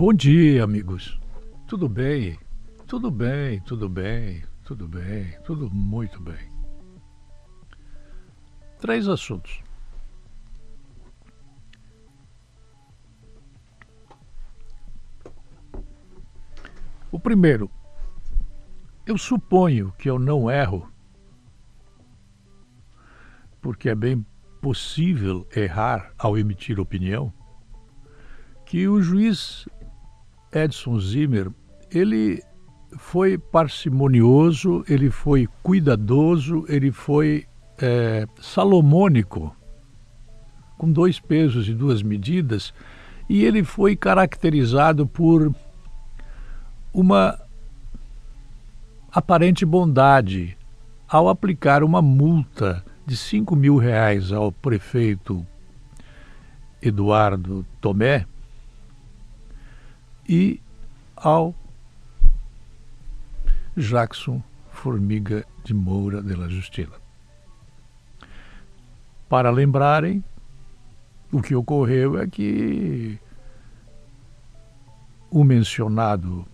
Bom dia, amigos. Tudo bem? Tudo bem, tudo bem, tudo bem, tudo muito bem. Três assuntos. O primeiro, eu suponho que eu não erro, porque é bem possível errar ao emitir opinião, que o juiz Edson Zimmer, ele foi parcimonioso, ele foi cuidadoso, ele foi é, salomônico, com dois pesos e duas medidas, e ele foi caracterizado por uma aparente bondade ao aplicar uma multa de 5 mil reais ao prefeito Eduardo Tomé e ao Jackson Formiga de Moura de la Justina. Para lembrarem, o que ocorreu é que o mencionado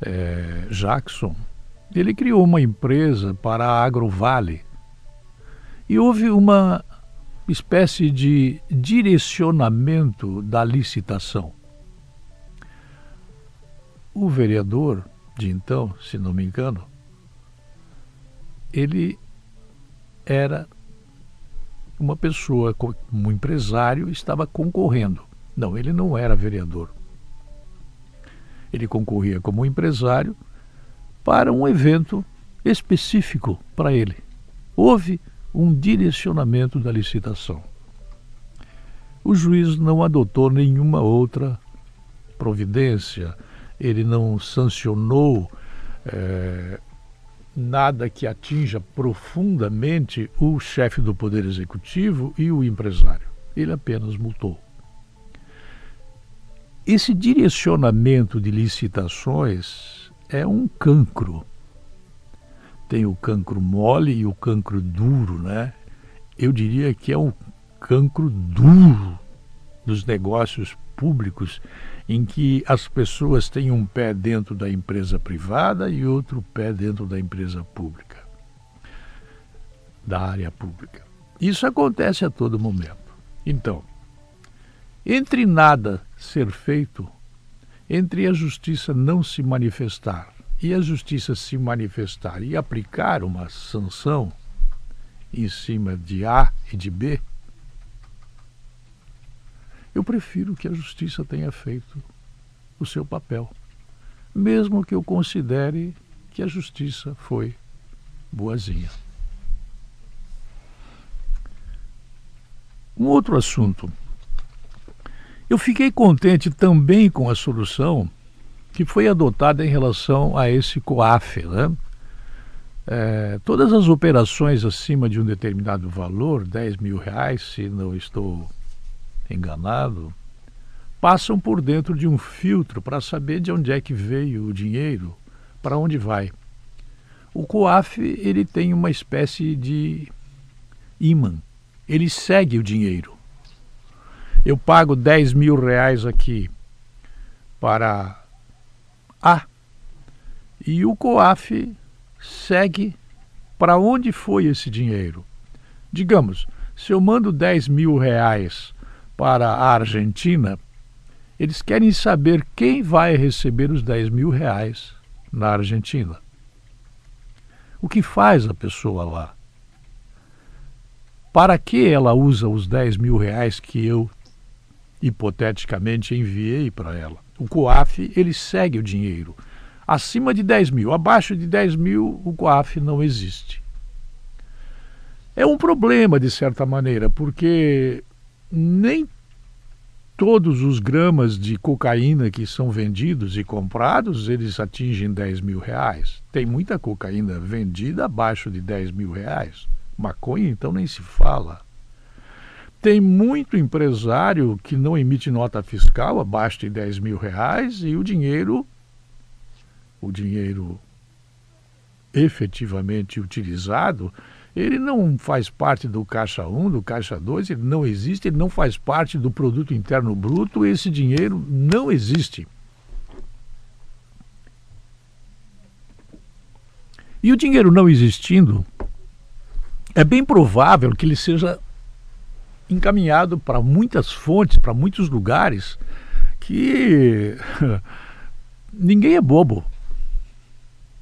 é, Jackson, ele criou uma empresa para a Agrovale e houve uma espécie de direcionamento da licitação. O vereador de então, se não me engano, ele era uma pessoa, um empresário, estava concorrendo. Não, ele não era vereador. Ele concorria como empresário para um evento específico para ele. Houve um direcionamento da licitação. O juiz não adotou nenhuma outra providência, ele não sancionou é, nada que atinja profundamente o chefe do Poder Executivo e o empresário. Ele apenas multou. Esse direcionamento de licitações é um cancro tem o cancro mole e o cancro duro, né? Eu diria que é um cancro duro dos negócios públicos, em que as pessoas têm um pé dentro da empresa privada e outro pé dentro da empresa pública, da área pública. Isso acontece a todo momento. Então, entre nada ser feito, entre a justiça não se manifestar e a justiça se manifestar e aplicar uma sanção em cima de A e de B, eu prefiro que a justiça tenha feito o seu papel, mesmo que eu considere que a justiça foi boazinha. Um outro assunto. Eu fiquei contente também com a solução que foi adotada em relação a esse COAF. Né? É, todas as operações acima de um determinado valor, 10 mil reais, se não estou enganado, passam por dentro de um filtro para saber de onde é que veio o dinheiro, para onde vai. O COAF ele tem uma espécie de imã, ele segue o dinheiro. Eu pago 10 mil reais aqui para a. E o COAF segue para onde foi esse dinheiro. Digamos, se eu mando 10 mil reais para a Argentina, eles querem saber quem vai receber os 10 mil reais na Argentina. O que faz a pessoa lá? Para que ela usa os 10 mil reais que eu hipoteticamente enviei para ela? O COAF ele segue o dinheiro. Acima de 10 mil, abaixo de 10 mil, o COAF não existe. É um problema, de certa maneira, porque nem todos os gramas de cocaína que são vendidos e comprados, eles atingem 10 mil reais. Tem muita cocaína vendida abaixo de 10 mil reais. Maconha, então, nem se fala. Tem muito empresário que não emite nota fiscal abaixo de 10 mil reais e o dinheiro, o dinheiro efetivamente utilizado, ele não faz parte do Caixa 1, do Caixa 2, ele não existe, ele não faz parte do produto interno bruto, esse dinheiro não existe. E o dinheiro não existindo, é bem provável que ele seja encaminhado para muitas fontes, para muitos lugares, que ninguém é bobo.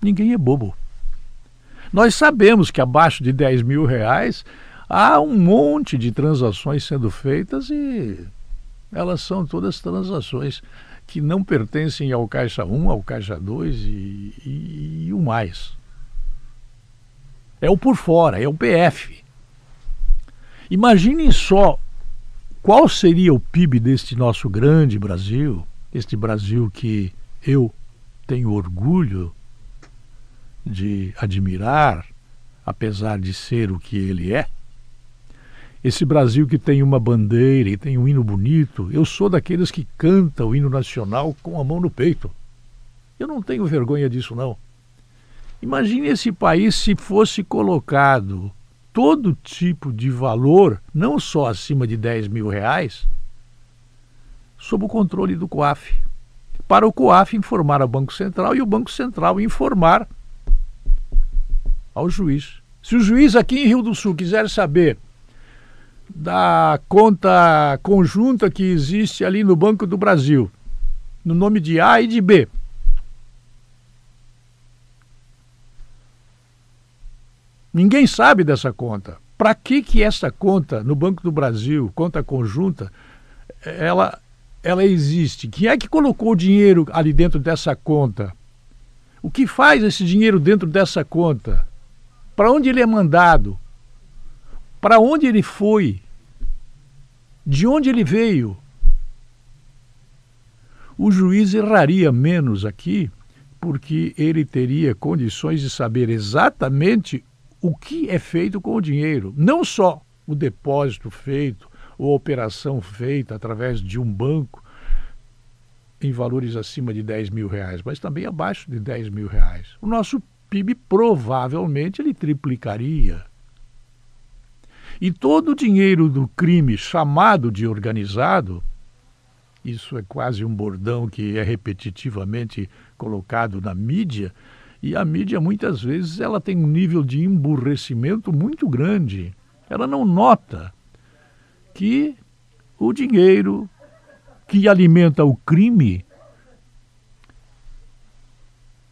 Ninguém é bobo. Nós sabemos que abaixo de 10 mil reais há um monte de transações sendo feitas e elas são todas transações que não pertencem ao Caixa 1, ao Caixa 2 e, e, e o mais. É o por fora, é o PF. Imaginem só qual seria o PIB deste nosso grande Brasil, este Brasil que eu tenho orgulho de admirar, apesar de ser o que ele é. Esse Brasil que tem uma bandeira e tem um hino bonito, eu sou daqueles que canta o hino nacional com a mão no peito. Eu não tenho vergonha disso, não. Imagine esse país se fosse colocado todo tipo de valor, não só acima de 10 mil reais, sob o controle do COAF. Para o COAF informar ao Banco Central e o Banco Central informar ao juiz. Se o juiz aqui em Rio do Sul quiser saber da conta conjunta que existe ali no Banco do Brasil, no nome de A e de B, Ninguém sabe dessa conta. Para que que essa conta no Banco do Brasil, conta conjunta, ela ela existe? Quem é que colocou o dinheiro ali dentro dessa conta? O que faz esse dinheiro dentro dessa conta? Para onde ele é mandado? Para onde ele foi? De onde ele veio? O juiz erraria menos aqui, porque ele teria condições de saber exatamente o que é feito com o dinheiro. Não só o depósito feito ou a operação feita através de um banco em valores acima de 10 mil reais, mas também abaixo de 10 mil reais. O nosso PIB provavelmente ele triplicaria. E todo o dinheiro do crime chamado de organizado, isso é quase um bordão que é repetitivamente colocado na mídia, e a mídia muitas vezes ela tem um nível de emburrecimento muito grande. Ela não nota que o dinheiro que alimenta o crime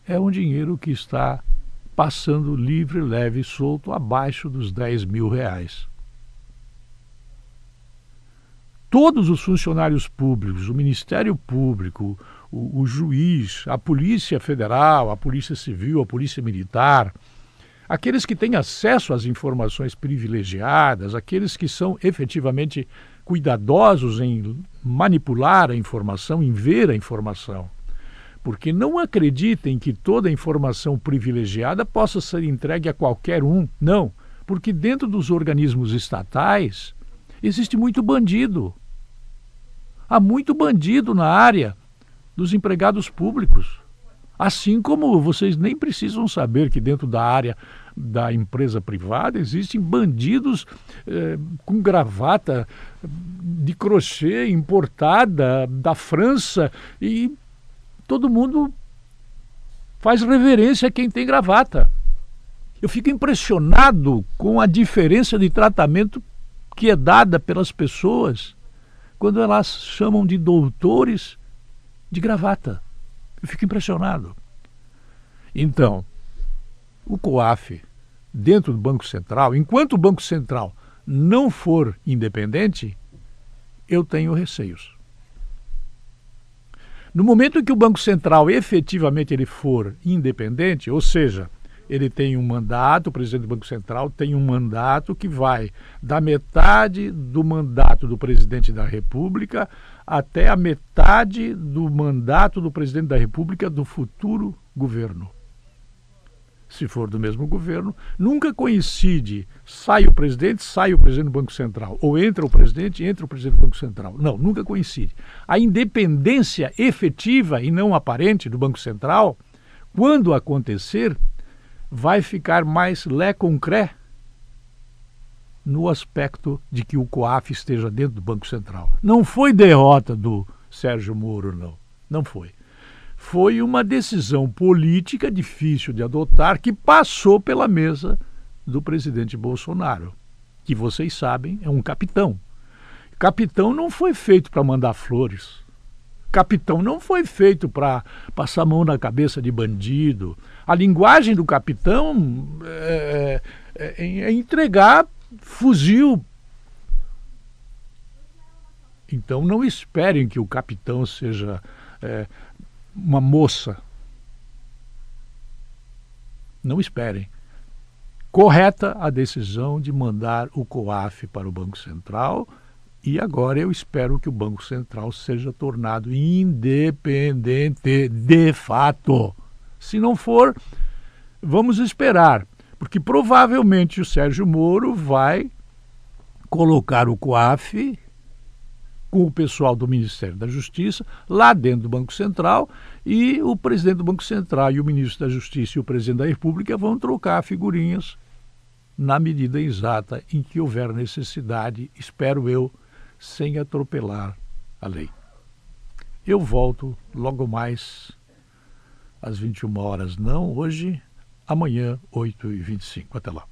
é um dinheiro que está passando livre, leve e solto abaixo dos 10 mil reais. Todos os funcionários públicos, o Ministério Público, o, o juiz, a Polícia Federal, a Polícia Civil, a Polícia Militar, aqueles que têm acesso às informações privilegiadas, aqueles que são efetivamente cuidadosos em manipular a informação, em ver a informação porque não acreditem que toda informação privilegiada possa ser entregue a qualquer um. Não, porque dentro dos organismos estatais existe muito bandido. Há muito bandido na área dos empregados públicos. Assim como vocês nem precisam saber que dentro da área da empresa privada existem bandidos eh, com gravata de crochê importada da França e todo mundo faz reverência a quem tem gravata. Eu fico impressionado com a diferença de tratamento que é dada pelas pessoas quando elas chamam de doutores de gravata. Eu fico impressionado. Então, o COAF, dentro do Banco Central, enquanto o Banco Central não for independente, eu tenho receios. No momento em que o Banco Central efetivamente ele for independente, ou seja, ele tem um mandato, o presidente do Banco Central tem um mandato que vai da metade do mandato do presidente da República até a metade do mandato do presidente da República do futuro governo se for do mesmo governo, nunca coincide, sai o presidente, sai o presidente do Banco Central, ou entra o presidente, entra o presidente do Banco Central. Não, nunca coincide. A independência efetiva e não aparente do Banco Central, quando acontecer, vai ficar mais lé concré no aspecto de que o COAF esteja dentro do Banco Central. Não foi derrota do Sérgio Moro, não. Não foi. Foi uma decisão política difícil de adotar que passou pela mesa do presidente Bolsonaro, que vocês sabem é um capitão. Capitão não foi feito para mandar flores. Capitão não foi feito para passar mão na cabeça de bandido. A linguagem do capitão é, é, é, é entregar fuzil. Então não esperem que o capitão seja é, uma moça. Não esperem. Correta a decisão de mandar o COAF para o Banco Central e agora eu espero que o Banco Central seja tornado independente de fato. Se não for, vamos esperar, porque provavelmente o Sérgio Moro vai colocar o COAF com o pessoal do Ministério da Justiça lá dentro do Banco Central e o presidente do Banco Central e o ministro da Justiça e o presidente da República vão trocar figurinhas na medida exata em que houver necessidade, espero eu, sem atropelar a lei. Eu volto logo mais às 21 horas, não hoje, amanhã, 8h25. Até lá.